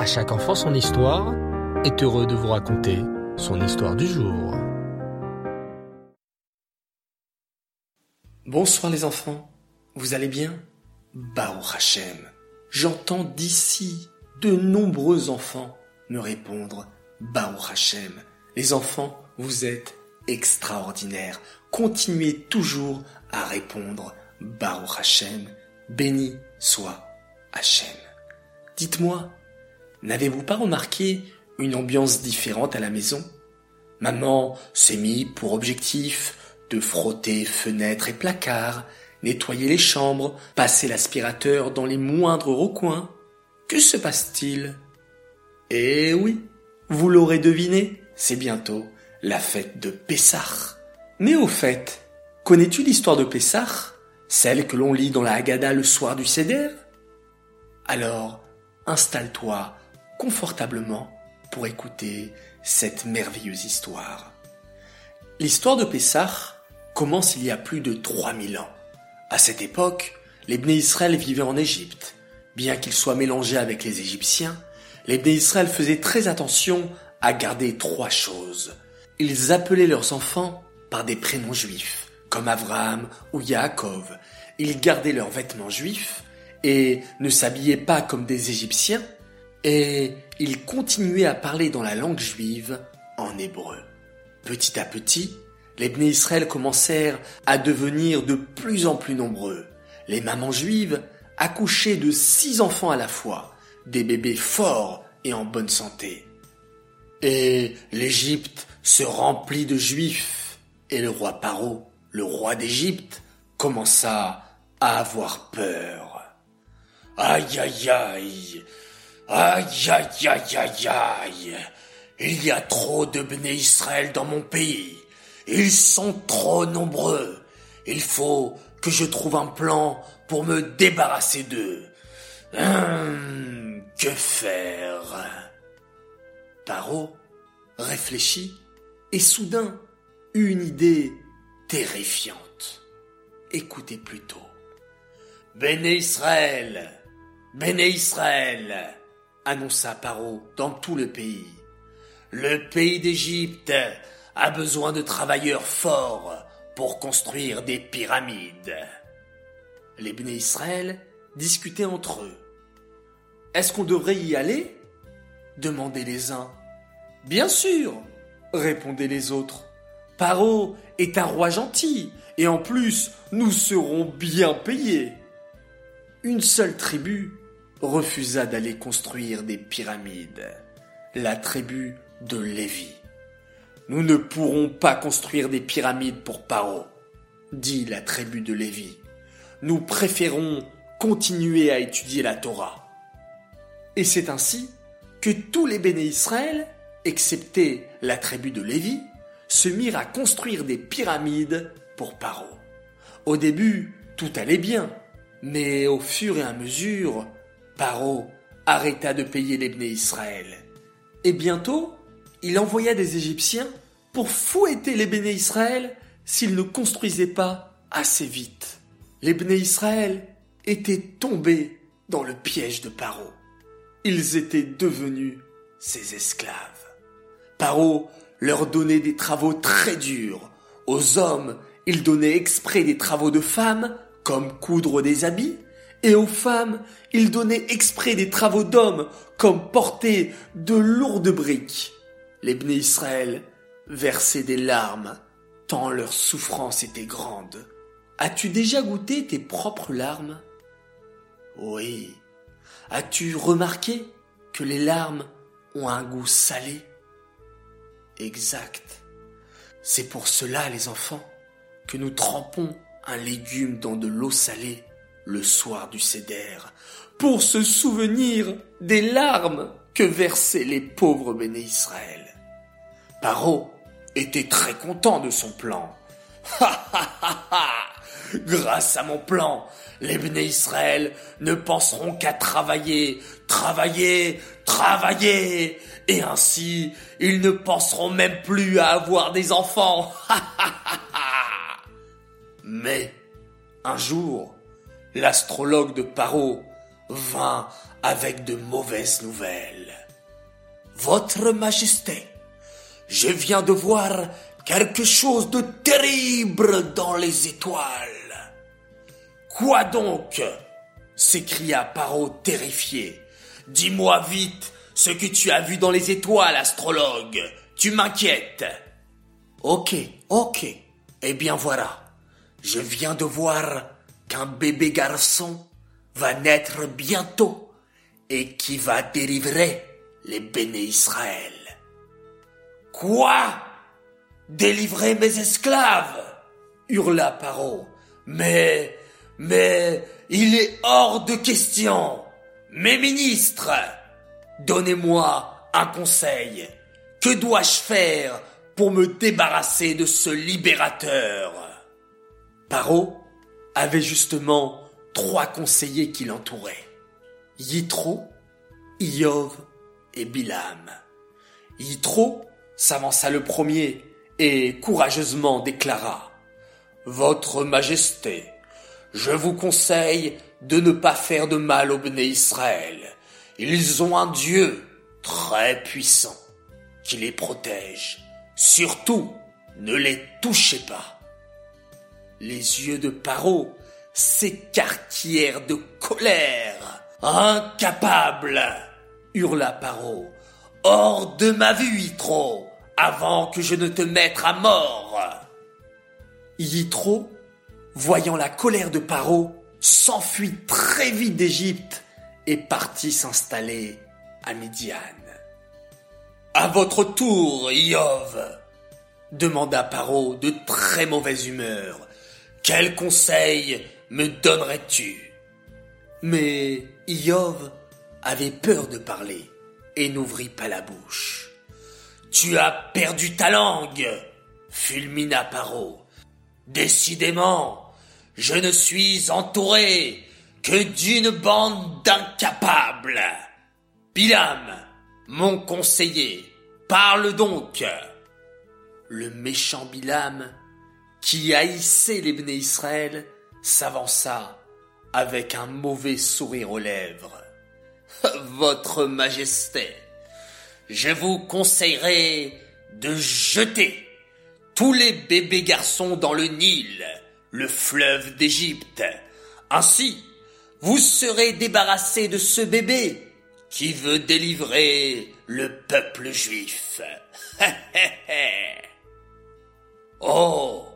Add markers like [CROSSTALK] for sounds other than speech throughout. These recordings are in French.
À chaque enfant son histoire est heureux de vous raconter son histoire du jour. Bonsoir les enfants, vous allez bien? Baruch Hashem, j'entends d'ici de nombreux enfants me répondre Baruch Hashem. Les enfants, vous êtes extraordinaires. Continuez toujours à répondre Baruch Hashem. Béni soit Hashem. Dites-moi, n'avez-vous pas remarqué une ambiance différente à la maison? Maman s'est mis pour objectif de frotter fenêtres et placards, nettoyer les chambres, passer l'aspirateur dans les moindres recoins. Que se passe-t-il? Eh oui, vous l'aurez deviné, c'est bientôt la fête de Pessah. Mais au fait, connais-tu l'histoire de Pessah Celle que l'on lit dans la Haggadah le soir du Seder? Alors, installe-toi confortablement pour écouter cette merveilleuse histoire. L'histoire de Pessah commence il y a plus de 3000 ans. À cette époque, les Bnei Israël vivaient en Égypte. Bien qu'ils soient mélangés avec les Égyptiens, les Bnei Israël faisaient très attention à garder trois choses. Ils appelaient leurs enfants par des prénoms juifs, comme Abraham ou Yaakov. Ils gardaient leurs vêtements juifs et ne s'habillaient pas comme des Égyptiens, et ils continuaient à parler dans la langue juive en hébreu. Petit à petit, les Bnei Israël commencèrent à devenir de plus en plus nombreux. Les mamans juives accouchaient de six enfants à la fois, des bébés forts et en bonne santé. Et l'Égypte se remplit de juifs, et le roi Paro, le roi d'Égypte, commença à avoir peur. Aïe aïe aïe, aïe aïe aïe aïe aïe, il y a trop de Bnei Israël dans mon pays. Ils sont trop nombreux. Il faut que je trouve un plan pour me débarrasser d'eux. Hum, que faire? Paro réfléchit et soudain eut une idée terrifiante. Écoutez plutôt. Béné Israël, Béné Israël, annonça Paro dans tout le pays. Le pays d'Égypte a besoin de travailleurs forts pour construire des pyramides. Les Béné Israël discutaient entre eux. Est-ce qu'on devrait y aller? demandaient les uns. Bien sûr, répondaient les autres. Paro est un roi gentil, et en plus, nous serons bien payés. Une seule tribu refusa d'aller construire des pyramides, la tribu de Lévi. Nous ne pourrons pas construire des pyramides pour Paro, dit la tribu de Lévi. Nous préférons continuer à étudier la Torah. Et c'est ainsi que tous les béné Israël, excepté la tribu de Lévi, se mirent à construire des pyramides pour Paro. Au début, tout allait bien, mais au fur et à mesure, Paro arrêta de payer les Israël. Et bientôt, il envoya des Égyptiens pour fouetter les Israël s'ils ne construisaient pas assez vite. Les béné Israël étaient tombés dans le piège de Paro. Ils étaient devenus ses esclaves. Paro leur donnait des travaux très durs. Aux hommes, il donnait exprès des travaux de femmes, comme coudre des habits, et aux femmes, il donnait exprès des travaux d'hommes, comme porter de lourdes briques. Les Bné Israël versaient des larmes, tant leur souffrance était grande. As-tu déjà goûté tes propres larmes? Oui. As-tu remarqué que les larmes ont un goût salé? Exact. C'est pour cela, les enfants, que nous trempons un légume dans de l'eau salée le soir du céder, pour se souvenir des larmes que versaient les pauvres béné Israël. Paro était très content de son plan. Ha ha ha ha Grâce à mon plan, les Bné Israël ne penseront qu'à travailler, travailler, travailler, et ainsi ils ne penseront même plus à avoir des enfants. Mais un jour, l'astrologue de Paro vint avec de mauvaises nouvelles. Votre Majesté, je viens de voir quelque chose de terrible dans les étoiles. Quoi donc? s'écria Paro terrifié. Dis-moi vite ce que tu as vu dans les étoiles, astrologue. Tu m'inquiètes. Ok, ok. Eh bien voilà. Je viens de voir qu'un bébé garçon va naître bientôt et qui va délivrer les béné Israël. Quoi? Délivrer mes esclaves? hurla Paro. Mais, mais, il est hors de question. Mes ministres, donnez-moi un conseil. Que dois-je faire pour me débarrasser de ce libérateur? Paro avait justement trois conseillers qui l'entouraient. Yitro, Iov et Bilam. Yitro s'avança le premier et courageusement déclara Votre Majesté, je vous conseille de ne pas faire de mal au Béné Israël. Ils ont un Dieu très puissant qui les protège. Surtout, ne les touchez pas. Les yeux de Paro s'écarquillèrent de colère. Incapable hurla Paro. Hors de ma vue, Yitro, avant que je ne te mette à mort. Yitro, voyant la colère de Paro, s'enfuit très vite d'Égypte et partit s'installer à Midian. À votre tour, Iov, demanda Paro de très mauvaise humeur. Quel conseil me donnerais-tu? Mais Iov avait peur de parler et n'ouvrit pas la bouche. Tu as perdu ta langue, fulmina Paro. Décidément, je ne suis entouré que d'une bande d'incapables. Bilam, mon conseiller, parle donc. Le méchant Bilam, qui haïssait les Israël, s'avança avec un mauvais sourire aux lèvres. [LAUGHS] Votre Majesté, je vous conseillerais de jeter tous les bébés garçons dans le Nil, le fleuve d'Égypte. Ainsi, vous serez débarrassé de ce bébé qui veut délivrer le peuple juif. [LAUGHS] oh,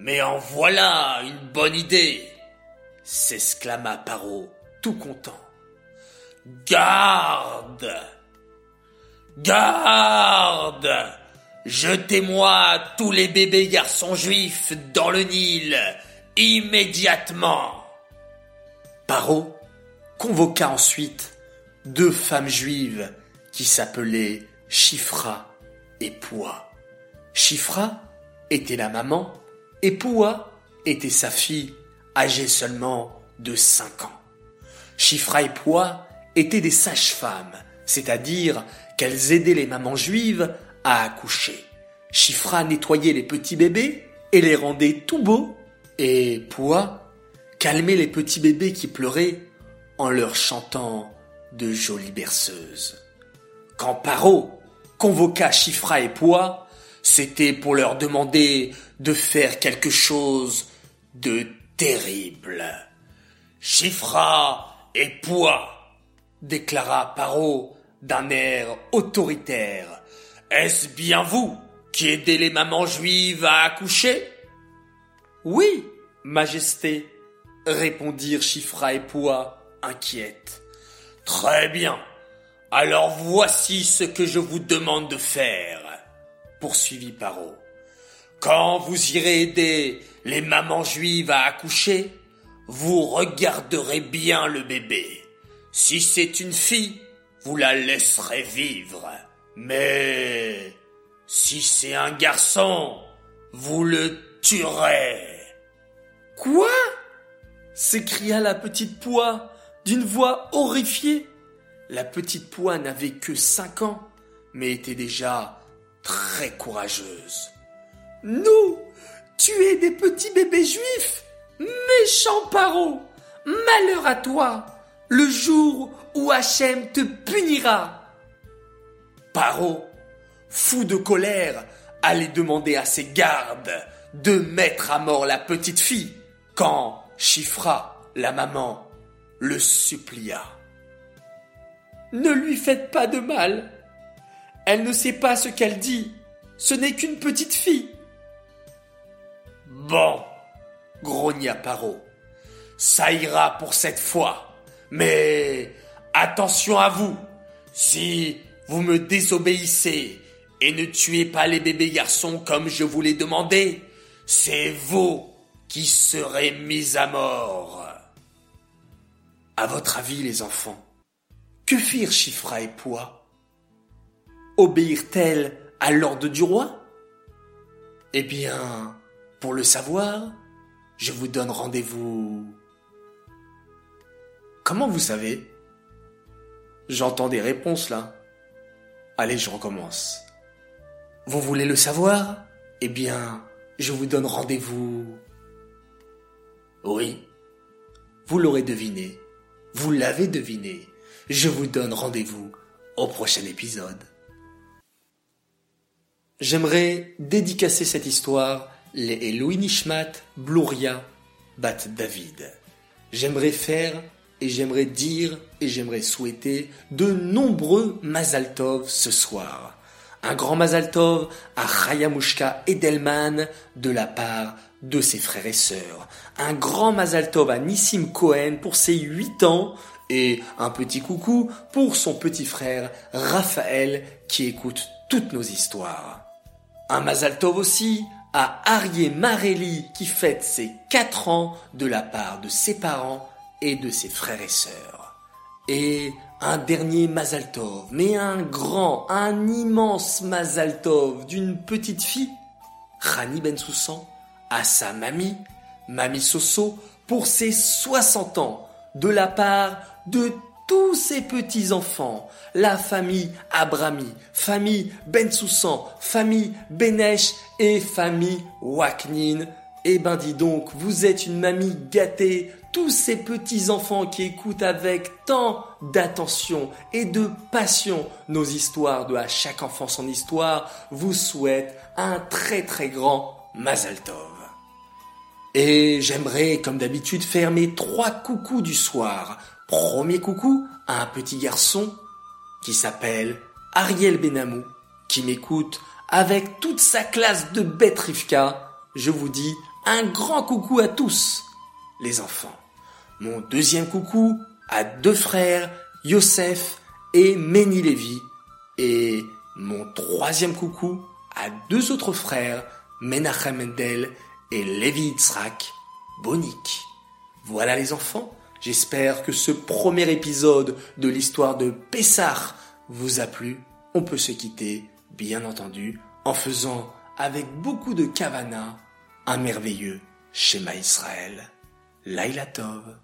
mais en voilà une bonne idée, s'exclama Paro, tout content. Garde Garde Jetez-moi tous les bébés garçons juifs dans le Nil, immédiatement Paro convoqua ensuite deux femmes juives qui s'appelaient Chifra et Poua. Chifra était la maman et Poua était sa fille âgée seulement de cinq ans. Chifra et Poua étaient des sages-femmes, c'est-à-dire qu'elles aidaient les mamans juives à accoucher. Chifra nettoyait les petits bébés et les rendait tout beaux, et Poua calmait les petits bébés qui pleuraient en leur chantant de jolies berceuses. Quand Paro convoqua Chifra et Poua, c'était pour leur demander de faire quelque chose de terrible. Chifra et Poua déclara Paro d'un air autoritaire. Est-ce bien vous qui aidez les mamans juives à accoucher? Oui, Majesté, répondirent Chifra et Poua, inquiètes. Très bien. Alors voici ce que je vous demande de faire, poursuivit Paro. Quand vous irez aider les mamans juives à accoucher, vous regarderez bien le bébé. Si c'est une fille, vous la laisserez vivre. Mais si c'est un garçon, vous le tuerez. Quoi? s'écria la petite poix d'une voix horrifiée. La petite poix n'avait que cinq ans, mais était déjà très courageuse. Nous, tuer des petits bébés juifs Méchant paro Malheur à toi le jour où Hachem te punira. Paro, fou de colère, allait demander à ses gardes de mettre à mort la petite fille quand Chifra, la maman, le supplia. Ne lui faites pas de mal. Elle ne sait pas ce qu'elle dit. Ce n'est qu'une petite fille. Bon, grogna Paro. Ça ira pour cette fois. Mais attention à vous. Si vous me désobéissez et ne tuez pas les bébés garçons comme je vous l'ai demandé, c'est vous qui serez mis à mort. À votre avis, les enfants, que firent Chifra et Pois Obéirent-elles à l'ordre du roi? Eh bien, pour le savoir, je vous donne rendez-vous. Comment vous savez? J'entends des réponses là. Allez, je recommence. Vous voulez le savoir? Eh bien, je vous donne rendez-vous. Oui, vous l'aurez deviné. Vous l'avez deviné. Je vous donne rendez-vous au prochain épisode. J'aimerais dédicacer cette histoire les Elohim Nishmat Bluria Bat David. J'aimerais faire et j'aimerais dire et j'aimerais souhaiter de nombreux Mazaltov ce soir. Un grand Mazaltov à Chayamushka Edelman de la part de ses frères et sœurs. Un grand Mazaltov à Nissim Cohen pour ses 8 ans et un petit coucou pour son petit frère Raphaël qui écoute toutes nos histoires. Un Mazaltov aussi à Arié Marelli qui fête ses 4 ans de la part de ses parents et de ses frères et sœurs. Et un dernier Mazaltov, mais un grand, un immense Mazaltov d'une petite fille, Rani Bensoussan, à sa mamie, Mamie Soso, pour ses 60 ans, de la part de tous ses petits-enfants, la famille Abrami, famille Bensoussan, famille Benesh et famille Waknin. Eh ben dis donc, vous êtes une mamie gâtée, tous ces petits-enfants qui écoutent avec tant d'attention et de passion nos histoires de à chaque enfant son histoire, vous souhaitent un très très grand Mazal Tov. Et j'aimerais, comme d'habitude, faire mes trois coucous du soir. Premier coucou à un petit garçon qui s'appelle Ariel Benamou, qui m'écoute avec toute sa classe de bête Rivka. Je vous dis un grand coucou à tous, les enfants. Mon deuxième coucou à deux frères, Yosef et Meni Lévi. Et mon troisième coucou à deux autres frères, Menachem Mendel et Levi Yitzhak Bonik. Voilà les enfants, j'espère que ce premier épisode de l'histoire de Pessah vous a plu. On peut se quitter, bien entendu, en faisant avec beaucoup de kavana un merveilleux schéma Israël. Laila Tov.